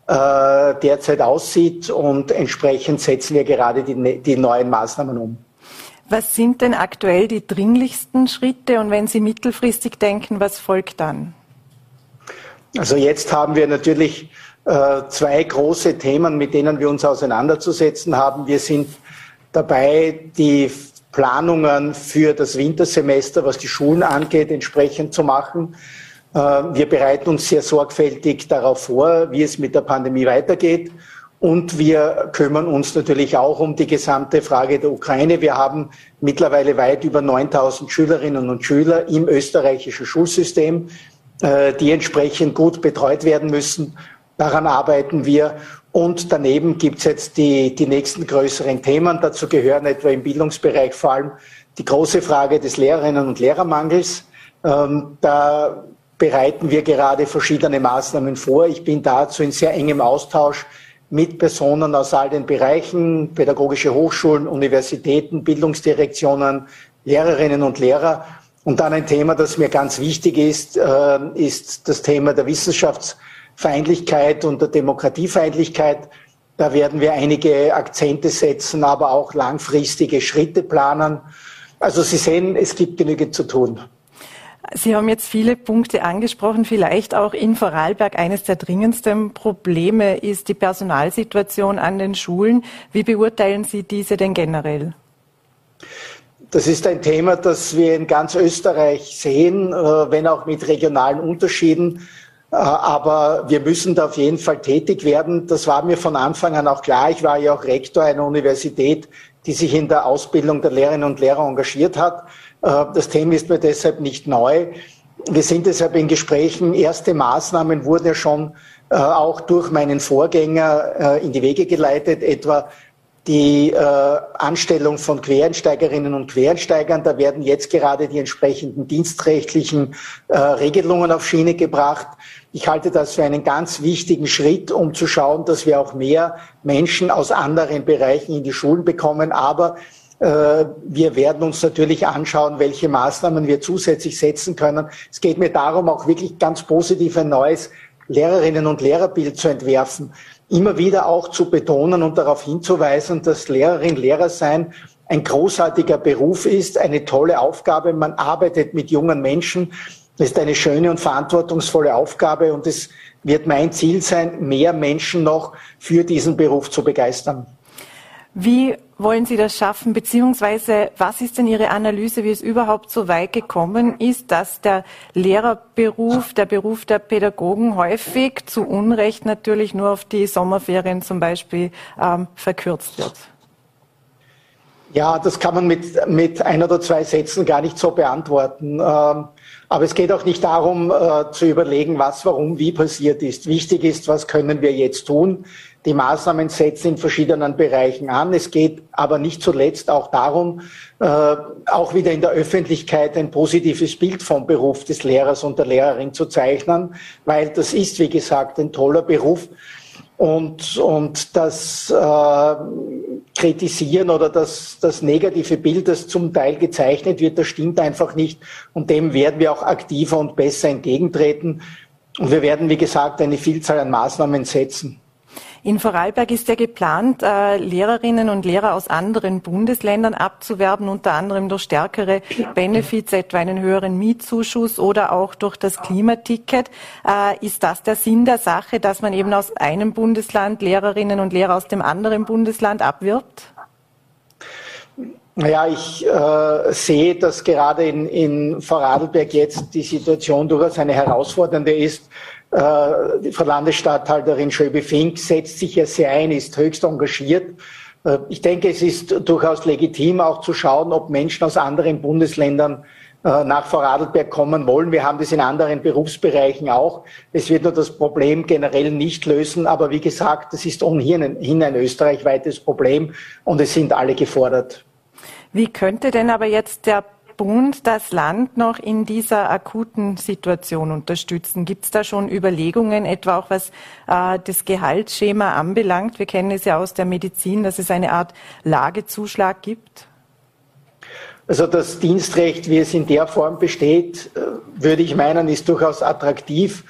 Speaker 5: äh, derzeit aussieht. Und entsprechend setzen wir gerade die, die neuen Maßnahmen um.
Speaker 2: Was sind denn aktuell die dringlichsten Schritte? Und wenn Sie mittelfristig denken, was folgt dann?
Speaker 5: Also jetzt haben wir natürlich äh, zwei große Themen, mit denen wir uns auseinanderzusetzen haben. Wir sind dabei, die Planungen für das Wintersemester, was die Schulen angeht, entsprechend zu machen. Äh, wir bereiten uns sehr sorgfältig darauf vor, wie es mit der Pandemie weitergeht. Und wir kümmern uns natürlich auch um die gesamte Frage der Ukraine. Wir haben mittlerweile weit über 9000 Schülerinnen und Schüler im österreichischen Schulsystem. Äh, die entsprechend gut betreut werden müssen. Daran arbeiten wir. Und daneben gibt es jetzt die, die nächsten größeren Themen. Dazu gehören etwa im Bildungsbereich vor allem die große Frage des Lehrerinnen und Lehrermangels. Ähm, da bereiten wir gerade verschiedene Maßnahmen vor. Ich bin dazu in sehr engem Austausch mit Personen aus all den Bereichen, pädagogische Hochschulen, Universitäten, Bildungsdirektionen, Lehrerinnen und Lehrer, und dann ein Thema, das mir ganz wichtig ist, äh, ist das Thema der Wissenschaftsfeindlichkeit und der Demokratiefeindlichkeit. Da werden wir einige Akzente setzen, aber auch langfristige Schritte planen. Also Sie sehen, es gibt genügend zu tun.
Speaker 2: Sie haben jetzt viele Punkte angesprochen, vielleicht auch in Vorarlberg. Eines der dringendsten Probleme ist die Personalsituation an den Schulen. Wie beurteilen Sie diese denn generell?
Speaker 5: Das ist ein Thema, das wir in ganz Österreich sehen, äh, wenn auch mit regionalen Unterschieden. Äh, aber wir müssen da auf jeden Fall tätig werden. Das war mir von Anfang an auch klar. Ich war ja auch Rektor einer Universität, die sich in der Ausbildung der Lehrerinnen und Lehrer engagiert hat. Äh, das Thema ist mir deshalb nicht neu. Wir sind deshalb in Gesprächen. Erste Maßnahmen wurden ja schon auch durch meinen Vorgänger in die Wege geleitet, etwa die äh, Anstellung von Quereinsteigerinnen und Quereinsteigern. Da werden jetzt gerade die entsprechenden dienstrechtlichen äh, Regelungen auf Schiene gebracht. Ich halte das für einen ganz wichtigen Schritt, um zu schauen, dass wir auch mehr Menschen aus anderen Bereichen in die Schulen bekommen. Aber äh, wir werden uns natürlich anschauen, welche Maßnahmen wir zusätzlich setzen können. Es geht mir darum, auch wirklich ganz positiv ein neues Lehrerinnen und Lehrerbild zu entwerfen, immer wieder auch zu betonen und darauf hinzuweisen, dass Lehrerin, Lehrer sein ein großartiger Beruf ist, eine tolle Aufgabe. Man arbeitet mit jungen Menschen. Das ist eine schöne und verantwortungsvolle Aufgabe und es wird mein Ziel sein, mehr Menschen noch für diesen Beruf zu begeistern.
Speaker 2: Wie wollen Sie das schaffen, beziehungsweise was ist denn Ihre Analyse, wie es überhaupt so weit gekommen ist, dass der Lehrerberuf, der Beruf der Pädagogen häufig zu Unrecht natürlich nur auf die Sommerferien zum Beispiel ähm, verkürzt wird?
Speaker 5: Ja, das kann man mit, mit ein oder zwei Sätzen gar nicht so beantworten. Ähm, aber es geht auch nicht darum, äh, zu überlegen, was, warum, wie passiert ist. Wichtig ist, was können wir jetzt tun? Die Maßnahmen setzen in verschiedenen Bereichen an. Es geht aber nicht zuletzt auch darum, äh, auch wieder in der Öffentlichkeit ein positives Bild vom Beruf des Lehrers und der Lehrerin zu zeichnen, weil das ist, wie gesagt, ein toller Beruf. Und, und das äh, Kritisieren oder das, das negative Bild, das zum Teil gezeichnet wird, das stimmt einfach nicht. Und dem werden wir auch aktiver und besser entgegentreten. Und wir werden, wie gesagt, eine Vielzahl an Maßnahmen setzen.
Speaker 2: In Vorarlberg ist ja geplant, äh, Lehrerinnen und Lehrer aus anderen Bundesländern abzuwerben, unter anderem durch stärkere Benefits, etwa einen höheren Mietzuschuss oder auch durch das Klimaticket. Äh, ist das der Sinn der Sache, dass man eben aus einem Bundesland Lehrerinnen und Lehrer aus dem anderen Bundesland abwirbt?
Speaker 5: Naja, ich äh, sehe, dass gerade in, in Vorarlberg jetzt die Situation durchaus eine herausfordernde ist. Äh, die Frau Landesstatthalterin Schöbe-Fink setzt sich ja sehr ein, ist höchst engagiert. Äh, ich denke, es ist durchaus legitim, auch zu schauen, ob Menschen aus anderen Bundesländern äh, nach Vorarlberg kommen wollen. Wir haben das in anderen Berufsbereichen auch. Es wird nur das Problem generell nicht lösen. Aber wie gesagt, das ist ohnehin ein österreichweites Problem und es sind alle gefordert.
Speaker 2: Wie könnte denn aber jetzt der Bund das Land noch in dieser akuten Situation unterstützen? Gibt es da schon Überlegungen, etwa auch was äh, das Gehaltsschema anbelangt? Wir kennen es ja aus der Medizin, dass es eine Art Lagezuschlag gibt.
Speaker 5: Also das Dienstrecht, wie es in der Form besteht, äh, würde ich meinen, ist durchaus attraktiv.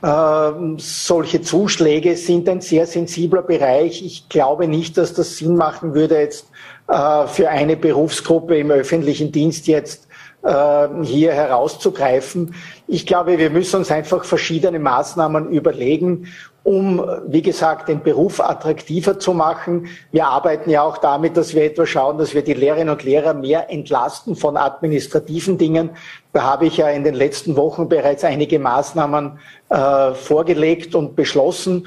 Speaker 5: Äh, solche Zuschläge sind ein sehr sensibler Bereich. Ich glaube nicht, dass das Sinn machen würde, jetzt für eine Berufsgruppe im öffentlichen Dienst jetzt äh, hier herauszugreifen. Ich glaube, wir müssen uns einfach verschiedene Maßnahmen überlegen, um, wie gesagt, den Beruf attraktiver zu machen. Wir arbeiten ja auch damit, dass wir etwa schauen, dass wir die Lehrerinnen und Lehrer mehr entlasten von administrativen Dingen. Da habe ich ja in den letzten Wochen bereits einige Maßnahmen äh, vorgelegt und beschlossen.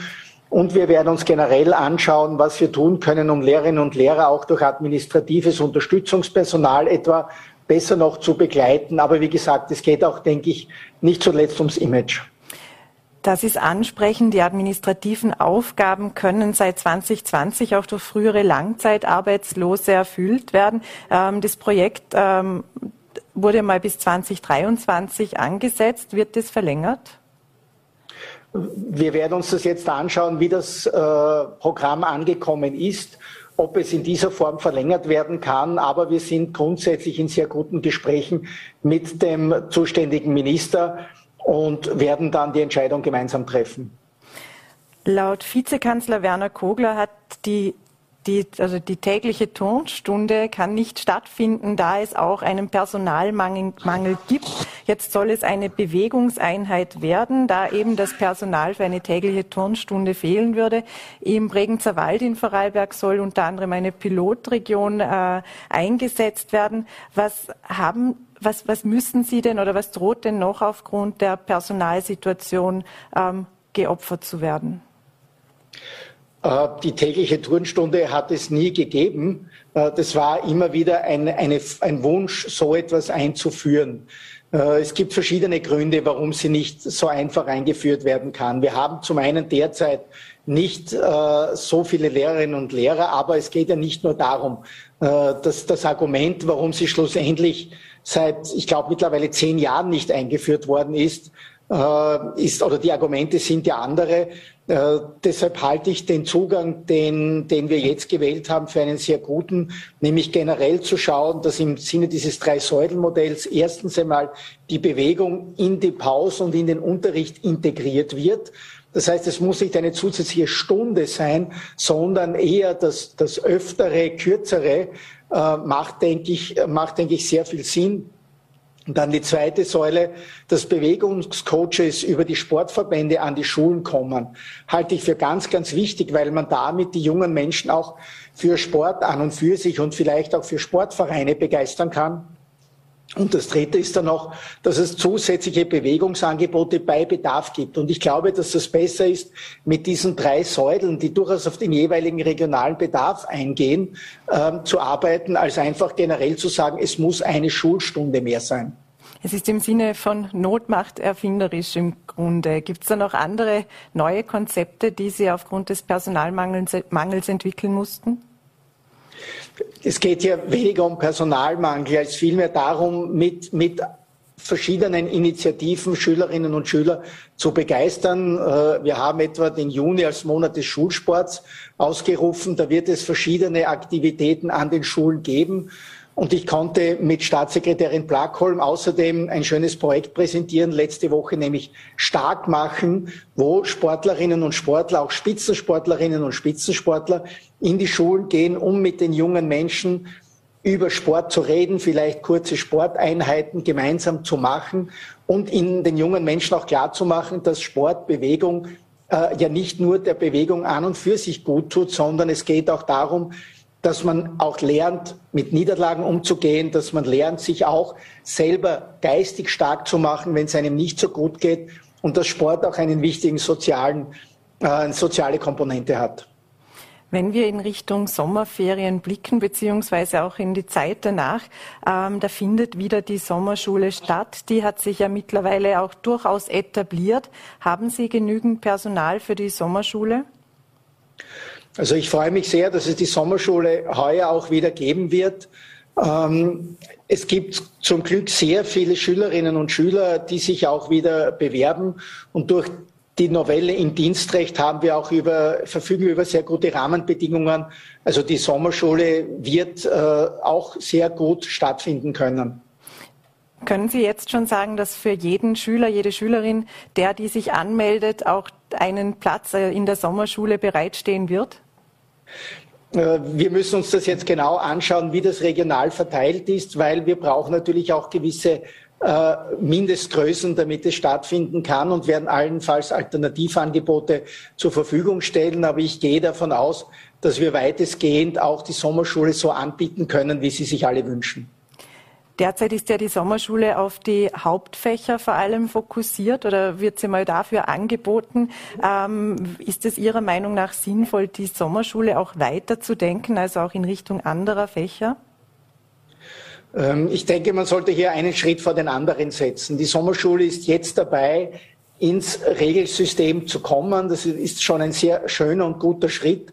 Speaker 5: Und wir werden uns generell anschauen, was wir tun können, um Lehrerinnen und Lehrer auch durch administratives Unterstützungspersonal etwa besser noch zu begleiten. Aber wie gesagt, es geht auch, denke ich, nicht zuletzt ums Image.
Speaker 2: Das ist ansprechend. Die administrativen Aufgaben können seit 2020 auch durch frühere Langzeitarbeitslose erfüllt werden. Ähm, das Projekt ähm, wurde mal bis 2023 angesetzt. Wird das verlängert?
Speaker 5: Wir werden uns das jetzt anschauen, wie das äh, Programm angekommen ist, ob es in dieser Form verlängert werden kann. Aber wir sind grundsätzlich in sehr guten Gesprächen mit dem zuständigen Minister und werden dann die Entscheidung gemeinsam treffen.
Speaker 2: Laut Vizekanzler Werner Kogler hat die die, also die tägliche Turnstunde kann nicht stattfinden, da es auch einen Personalmangel Mangel gibt. Jetzt soll es eine Bewegungseinheit werden, da eben das Personal für eine tägliche Turnstunde fehlen würde. Im Bregenzer Wald in Vorarlberg soll unter anderem eine Pilotregion äh, eingesetzt werden. Was haben was, was müssen Sie denn oder was droht denn noch aufgrund der Personalsituation ähm, geopfert zu werden?
Speaker 5: Äh, die tägliche Turnstunde hat es nie gegeben. Äh, das war immer wieder ein, eine, ein Wunsch, so etwas einzuführen. Äh, es gibt verschiedene Gründe, warum sie nicht so einfach eingeführt werden kann. Wir haben zum einen derzeit nicht so viele Lehrerinnen und Lehrer, aber es geht ja nicht nur darum, dass das Argument, warum sie schlussendlich seit, ich glaube, mittlerweile zehn Jahren nicht eingeführt worden ist, ist, oder die Argumente sind ja andere. Äh, deshalb halte ich den Zugang, den, den wir jetzt gewählt haben, für einen sehr guten, nämlich generell zu schauen, dass im Sinne dieses Drei-Säulen-Modells erstens einmal die Bewegung in die Pause und in den Unterricht integriert wird. Das heißt, es muss nicht eine zusätzliche Stunde sein, sondern eher das, das öftere, kürzere äh, macht, denke ich, macht, denke ich, sehr viel Sinn. Und dann die zweite Säule, dass Bewegungscoaches über die Sportverbände an die Schulen kommen, halte ich für ganz, ganz wichtig, weil man damit die jungen Menschen auch für Sport an und für sich und vielleicht auch für Sportvereine begeistern kann. Und das Dritte ist dann noch, dass es zusätzliche Bewegungsangebote bei Bedarf gibt. Und ich glaube, dass das besser ist, mit diesen drei Säulen, die durchaus auf den jeweiligen regionalen Bedarf eingehen, äh, zu arbeiten, als einfach generell zu sagen, es muss eine Schulstunde mehr sein.
Speaker 2: Es ist im Sinne von Notmacht erfinderisch im Grunde. Gibt es da noch andere neue Konzepte, die Sie aufgrund des Personalmangels entwickeln mussten?
Speaker 5: Es geht hier weniger um Personalmangel als vielmehr darum, mit, mit verschiedenen Initiativen Schülerinnen und Schüler zu begeistern. Äh, wir haben etwa den Juni als Monat des Schulsports ausgerufen. Da wird es verschiedene Aktivitäten an den Schulen geben. Und ich konnte mit Staatssekretärin Blackholm außerdem ein schönes Projekt präsentieren, letzte Woche nämlich stark machen, wo Sportlerinnen und Sportler, auch Spitzensportlerinnen und Spitzensportler in die Schulen gehen, um mit den jungen Menschen über Sport zu reden, vielleicht kurze Sporteinheiten gemeinsam zu machen und in den jungen Menschen auch klarzumachen, dass Sport, Bewegung äh, ja nicht nur der Bewegung an und für sich gut tut, sondern es geht auch darum, dass man auch lernt, mit Niederlagen umzugehen, dass man lernt, sich auch selber geistig stark zu machen, wenn es einem nicht so gut geht und dass Sport auch einen wichtigen sozialen, äh, soziale Komponente hat.
Speaker 2: Wenn wir in Richtung Sommerferien blicken, beziehungsweise auch in die Zeit danach, ähm, da findet wieder die Sommerschule statt. Die hat sich ja mittlerweile auch durchaus etabliert. Haben Sie genügend Personal für die Sommerschule?
Speaker 5: Also ich freue mich sehr, dass es die Sommerschule heuer auch wieder geben wird. Ähm, es gibt zum Glück sehr viele Schülerinnen und Schüler, die sich auch wieder bewerben. Und durch die Novelle im Dienstrecht haben wir auch über, verfügen über sehr gute Rahmenbedingungen. Also die Sommerschule wird äh, auch sehr gut stattfinden können.
Speaker 2: Können Sie jetzt schon sagen, dass für jeden Schüler, jede Schülerin, der die sich anmeldet, auch einen Platz äh, in der Sommerschule bereitstehen wird?
Speaker 5: Äh, wir müssen uns das jetzt genau anschauen, wie das regional verteilt ist, weil wir brauchen natürlich auch gewisse äh, Mindestgrößen, damit es stattfinden kann und werden allenfalls Alternativangebote zur Verfügung stellen. Aber ich gehe davon aus, dass wir weitestgehend auch die Sommerschule so anbieten können, wie sie sich alle wünschen.
Speaker 2: Derzeit ist ja die Sommerschule auf die Hauptfächer vor allem fokussiert oder wird sie mal dafür angeboten. Ähm, ist es Ihrer Meinung nach sinnvoll, die Sommerschule auch weiterzudenken, also auch in Richtung anderer Fächer?
Speaker 5: Ähm, ich denke, man sollte hier einen Schritt vor den anderen setzen. Die Sommerschule ist jetzt dabei, ins Regelsystem zu kommen. Das ist schon ein sehr schöner und guter Schritt.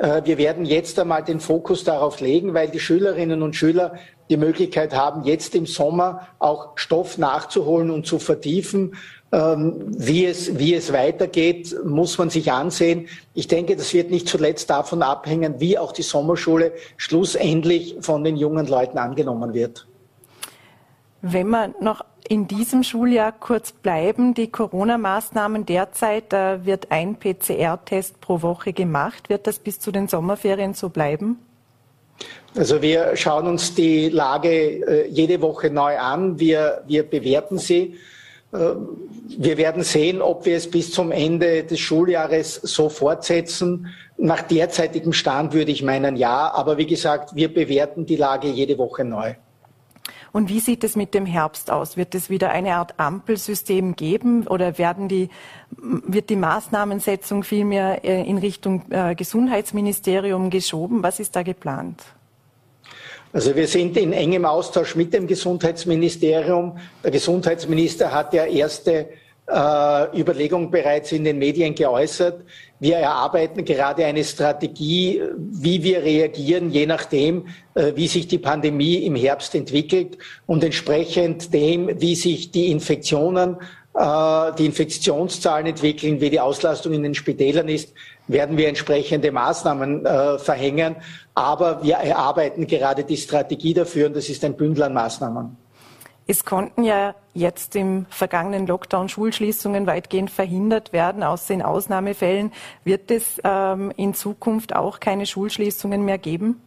Speaker 5: Äh, wir werden jetzt einmal den Fokus darauf legen, weil die Schülerinnen und Schüler die Möglichkeit haben, jetzt im Sommer auch Stoff nachzuholen und zu vertiefen. Ähm, wie, es, wie es weitergeht, muss man sich ansehen. Ich denke, das wird nicht zuletzt davon abhängen, wie auch die Sommerschule schlussendlich von den jungen Leuten angenommen wird.
Speaker 2: Wenn wir noch in diesem Schuljahr kurz bleiben, die Corona-Maßnahmen derzeit, da wird ein PCR-Test pro Woche gemacht. Wird das bis zu den Sommerferien so bleiben?
Speaker 5: Also wir schauen uns die Lage äh, jede Woche neu an. Wir, wir bewerten sie. Äh, wir werden sehen, ob wir es bis zum Ende des Schuljahres so fortsetzen. Nach derzeitigem Stand würde ich meinen, ja. Aber wie gesagt, wir bewerten die Lage jede Woche neu.
Speaker 2: Und wie sieht es mit dem Herbst aus? Wird es wieder eine Art Ampelsystem geben oder werden die, wird die Maßnahmensetzung vielmehr äh, in Richtung Gesundheitsministerium geschoben? Was ist da geplant?
Speaker 5: Also wir sind in engem Austausch mit dem Gesundheitsministerium. Der Gesundheitsminister hat ja erste äh, Überlegungen bereits in den Medien geäußert. Wir erarbeiten gerade eine Strategie, wie wir reagieren, je nachdem, äh, wie sich die Pandemie im Herbst entwickelt und entsprechend dem, wie sich die Infektionen äh, die Infektionszahlen entwickeln, wie die Auslastung in den Spitälern ist, werden wir entsprechende Maßnahmen verhängen. Aber wir erarbeiten gerade die Strategie dafür und das ist ein Bündel an Maßnahmen.
Speaker 2: Es konnten ja jetzt im vergangenen Lockdown Schulschließungen weitgehend verhindert werden, außer in Ausnahmefällen. Wird es ähm, in Zukunft auch keine Schulschließungen mehr geben?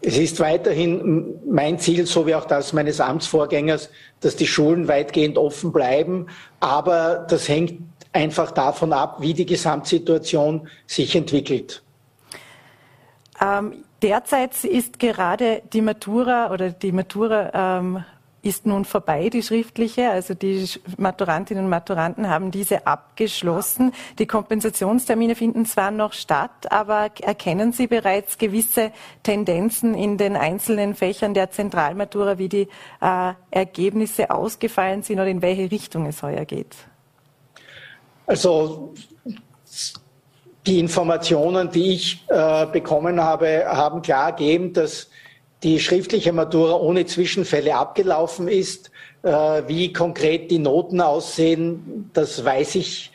Speaker 5: Es ist weiterhin mein Ziel, so wie auch das meines Amtsvorgängers, dass die Schulen weitgehend offen bleiben. Aber das hängt einfach davon ab, wie die Gesamtsituation sich entwickelt.
Speaker 2: Ähm, derzeit ist gerade die Matura oder die Matura ähm, ist nun vorbei, die schriftliche. Also die Maturantinnen und Maturanten haben diese abgeschlossen. Die Kompensationstermine finden zwar noch statt, aber erkennen Sie bereits gewisse Tendenzen in den einzelnen Fächern der Zentralmatura, wie die äh, Ergebnisse ausgefallen sind oder in welche Richtung es heuer geht?
Speaker 5: Also die Informationen, die ich äh, bekommen habe, haben klar gegeben, dass die schriftliche Matura ohne Zwischenfälle abgelaufen ist. Äh, wie konkret die Noten aussehen, das weiß ich.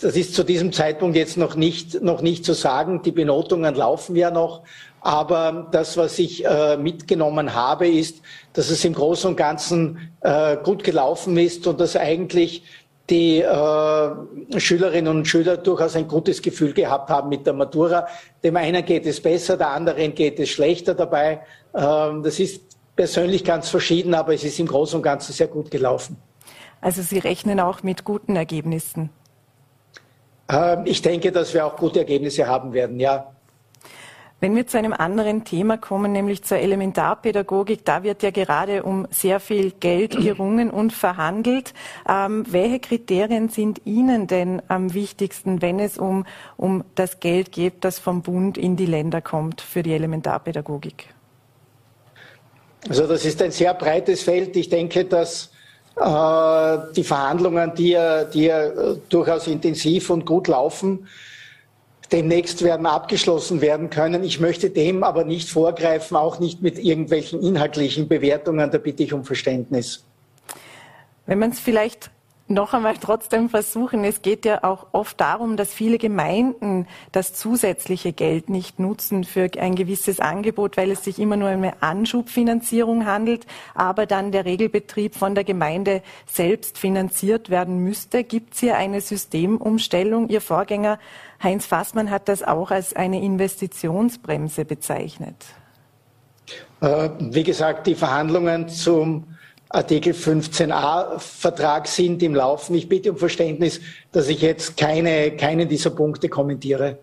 Speaker 5: Das ist zu diesem Zeitpunkt jetzt noch nicht, noch nicht zu sagen. Die Benotungen laufen ja noch. Aber das, was ich äh, mitgenommen habe, ist, dass es im Großen und Ganzen äh, gut gelaufen ist und dass eigentlich die äh, Schülerinnen und Schüler durchaus ein gutes Gefühl gehabt haben mit der Matura. Dem einen geht es besser, der anderen geht es schlechter dabei. Ähm, das ist persönlich ganz verschieden, aber es ist im Großen und Ganzen sehr gut gelaufen.
Speaker 2: Also Sie rechnen auch mit guten Ergebnissen?
Speaker 5: Ähm, ich denke, dass wir auch gute Ergebnisse haben werden, ja.
Speaker 2: Wenn wir zu einem anderen Thema kommen, nämlich zur Elementarpädagogik, da wird ja gerade um sehr viel Geld gerungen und verhandelt. Ähm, welche Kriterien sind Ihnen denn am wichtigsten, wenn es um, um das Geld geht, das vom Bund in die Länder kommt für die Elementarpädagogik?
Speaker 5: Also das ist ein sehr breites Feld. Ich denke, dass äh, die Verhandlungen, die ja, die ja äh, durchaus intensiv und gut laufen, demnächst werden abgeschlossen werden können. Ich möchte dem aber nicht vorgreifen, auch nicht mit irgendwelchen inhaltlichen Bewertungen. Da bitte ich um Verständnis.
Speaker 2: Wenn man es vielleicht noch einmal trotzdem versuchen. Es geht ja auch oft darum, dass viele Gemeinden das zusätzliche Geld nicht nutzen für ein gewisses Angebot, weil es sich immer nur um eine Anschubfinanzierung handelt, aber dann der Regelbetrieb von der Gemeinde selbst finanziert werden müsste. Gibt es hier eine Systemumstellung? Ihr Vorgänger Heinz Fassmann hat das auch als eine Investitionsbremse bezeichnet.
Speaker 5: Äh, wie gesagt, die Verhandlungen zum Artikel 15a Vertrag sind im Laufen. Ich bitte um Verständnis, dass ich jetzt keine, keinen dieser Punkte kommentiere.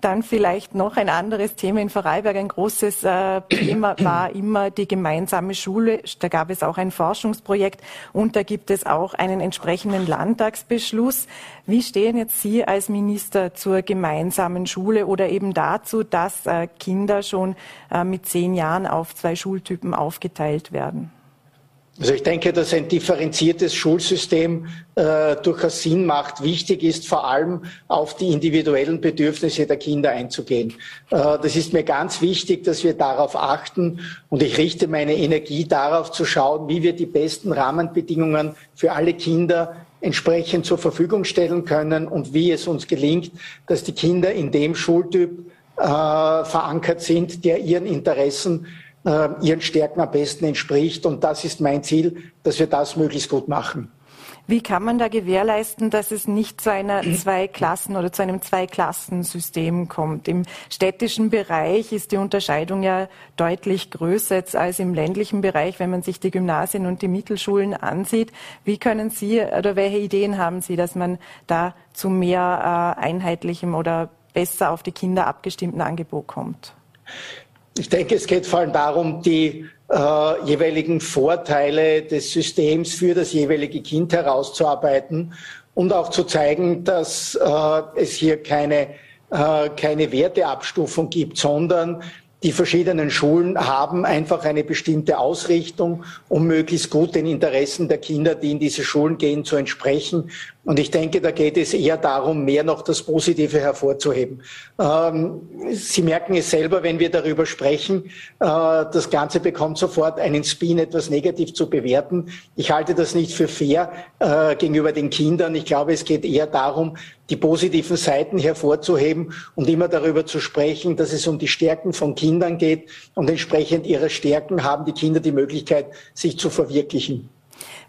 Speaker 2: Dann vielleicht noch ein anderes Thema in Vorarlberg. Ein großes äh, Thema war immer die gemeinsame Schule. Da gab es auch ein Forschungsprojekt und da gibt es auch einen entsprechenden Landtagsbeschluss. Wie stehen jetzt Sie als Minister zur gemeinsamen Schule oder eben dazu, dass äh, Kinder schon äh, mit zehn Jahren auf zwei Schultypen aufgeteilt werden?
Speaker 5: Also ich denke, dass ein differenziertes Schulsystem äh, durchaus Sinn macht. Wichtig ist vor allem auf die individuellen Bedürfnisse der Kinder einzugehen. Äh, das ist mir ganz wichtig, dass wir darauf achten und ich richte meine Energie darauf zu schauen, wie wir die besten Rahmenbedingungen für alle Kinder entsprechend zur Verfügung stellen können und wie es uns gelingt, dass die Kinder in dem Schultyp äh, verankert sind, der ihren Interessen äh, ihren Stärken am besten entspricht. Und das ist mein Ziel, dass wir das möglichst gut machen.
Speaker 2: Wie kann man da gewährleisten, dass es nicht zu einer Zwei-Klassen- oder zu einem Zwei-Klassen-System kommt? Im städtischen Bereich ist die Unterscheidung ja deutlich größer als im ländlichen Bereich, wenn man sich die Gymnasien und die Mittelschulen ansieht. Wie können Sie oder welche Ideen haben Sie, dass man da zu mehr äh, einheitlichem oder besser auf die Kinder abgestimmten Angebot kommt?
Speaker 5: Ich denke, es geht vor allem darum, die äh, jeweiligen Vorteile des Systems für das jeweilige Kind herauszuarbeiten und auch zu zeigen, dass äh, es hier keine, äh, keine Werteabstufung gibt, sondern die verschiedenen Schulen haben einfach eine bestimmte Ausrichtung, um möglichst gut den Interessen der Kinder, die in diese Schulen gehen, zu entsprechen. Und ich denke, da geht es eher darum, mehr noch das Positive hervorzuheben. Ähm, Sie merken es selber, wenn wir darüber sprechen, äh, das Ganze bekommt sofort einen Spin, etwas negativ zu bewerten. Ich halte das nicht für fair äh, gegenüber den Kindern. Ich glaube, es geht eher darum, die positiven Seiten hervorzuheben und immer darüber zu sprechen, dass es um die Stärken von Kindern geht und entsprechend ihrer Stärken haben die Kinder die Möglichkeit, sich zu verwirklichen.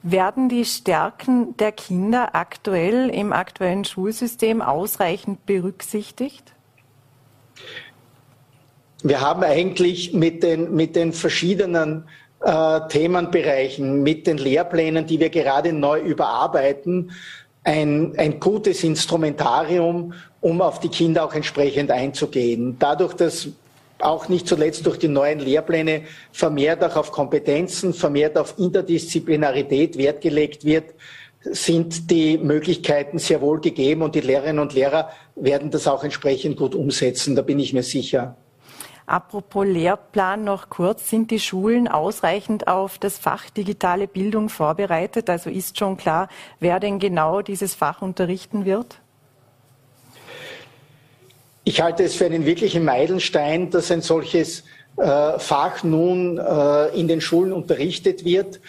Speaker 2: Werden die Stärken der Kinder aktuell im aktuellen Schulsystem ausreichend berücksichtigt?
Speaker 5: Wir haben eigentlich mit den, mit den verschiedenen äh, Themenbereichen, mit den Lehrplänen, die wir gerade neu überarbeiten, ein, ein gutes Instrumentarium, um auf die Kinder auch entsprechend einzugehen. Dadurch, dass auch nicht zuletzt durch die neuen Lehrpläne vermehrt auch auf Kompetenzen, vermehrt auf Interdisziplinarität Wert gelegt wird, sind die Möglichkeiten sehr wohl gegeben und die Lehrerinnen und Lehrer werden das auch entsprechend gut umsetzen, da bin ich mir sicher.
Speaker 2: Apropos Lehrplan noch kurz, sind die Schulen ausreichend auf das Fach digitale Bildung vorbereitet? Also ist schon klar, wer denn genau dieses Fach unterrichten wird?
Speaker 5: Ich halte es für einen wirklichen Meilenstein, dass ein solches äh, Fach nun äh, in den Schulen unterrichtet wird.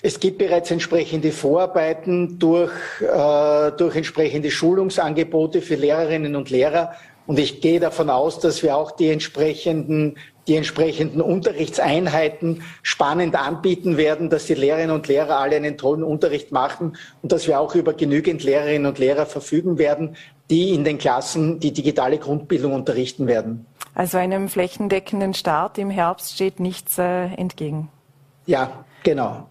Speaker 5: Es gibt bereits entsprechende Vorarbeiten durch, äh, durch entsprechende Schulungsangebote für Lehrerinnen und Lehrer. Und ich gehe davon aus, dass wir auch die entsprechenden, die entsprechenden Unterrichtseinheiten spannend anbieten werden, dass die Lehrerinnen und Lehrer alle einen tollen Unterricht machen und dass wir auch über genügend Lehrerinnen und Lehrer verfügen werden, die in den Klassen die digitale Grundbildung unterrichten werden.
Speaker 2: Also einem flächendeckenden Start im Herbst steht nichts äh, entgegen.
Speaker 5: Ja, genau.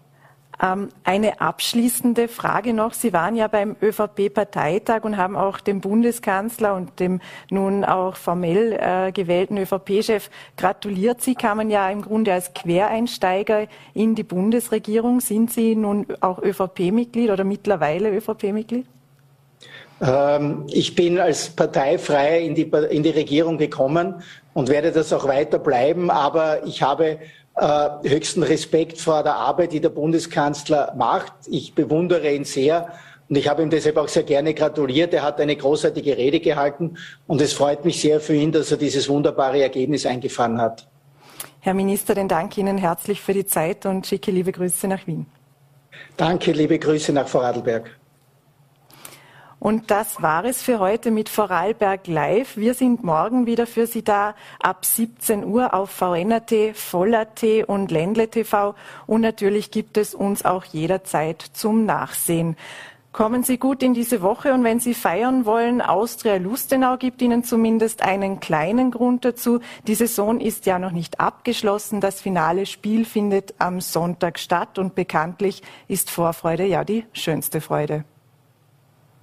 Speaker 2: Ähm, eine abschließende Frage noch. Sie waren ja beim ÖVP-Parteitag und haben auch dem Bundeskanzler und dem nun auch formell äh, gewählten ÖVP-Chef gratuliert. Sie kamen ja im Grunde als Quereinsteiger in die Bundesregierung. Sind Sie nun auch ÖVP-Mitglied oder mittlerweile ÖVP-Mitglied?
Speaker 5: Ähm, ich bin als parteifrei in die, in die Regierung gekommen und werde das auch weiter bleiben. Aber ich habe äh, höchsten Respekt vor der Arbeit, die der Bundeskanzler macht. Ich bewundere ihn sehr und ich habe ihm deshalb auch sehr gerne gratuliert. Er hat eine großartige Rede gehalten und es freut mich sehr für ihn, dass er dieses wunderbare Ergebnis eingefahren hat.
Speaker 2: Herr Minister, den danke Ihnen herzlich für die Zeit und schicke liebe Grüße nach Wien.
Speaker 5: Danke, liebe Grüße nach Vorarlberg.
Speaker 2: Und das war es für heute mit Vorarlberg Live. Wir sind morgen wieder für Sie da ab 17 Uhr auf VNRT, Voller.t und Ländle TV. Und natürlich gibt es uns auch jederzeit zum Nachsehen. Kommen Sie gut in diese Woche und wenn Sie feiern wollen, Austria Lustenau gibt Ihnen zumindest einen kleinen Grund dazu. Die Saison ist ja noch nicht abgeschlossen. Das finale Spiel findet am Sonntag statt und bekanntlich ist Vorfreude ja die schönste Freude.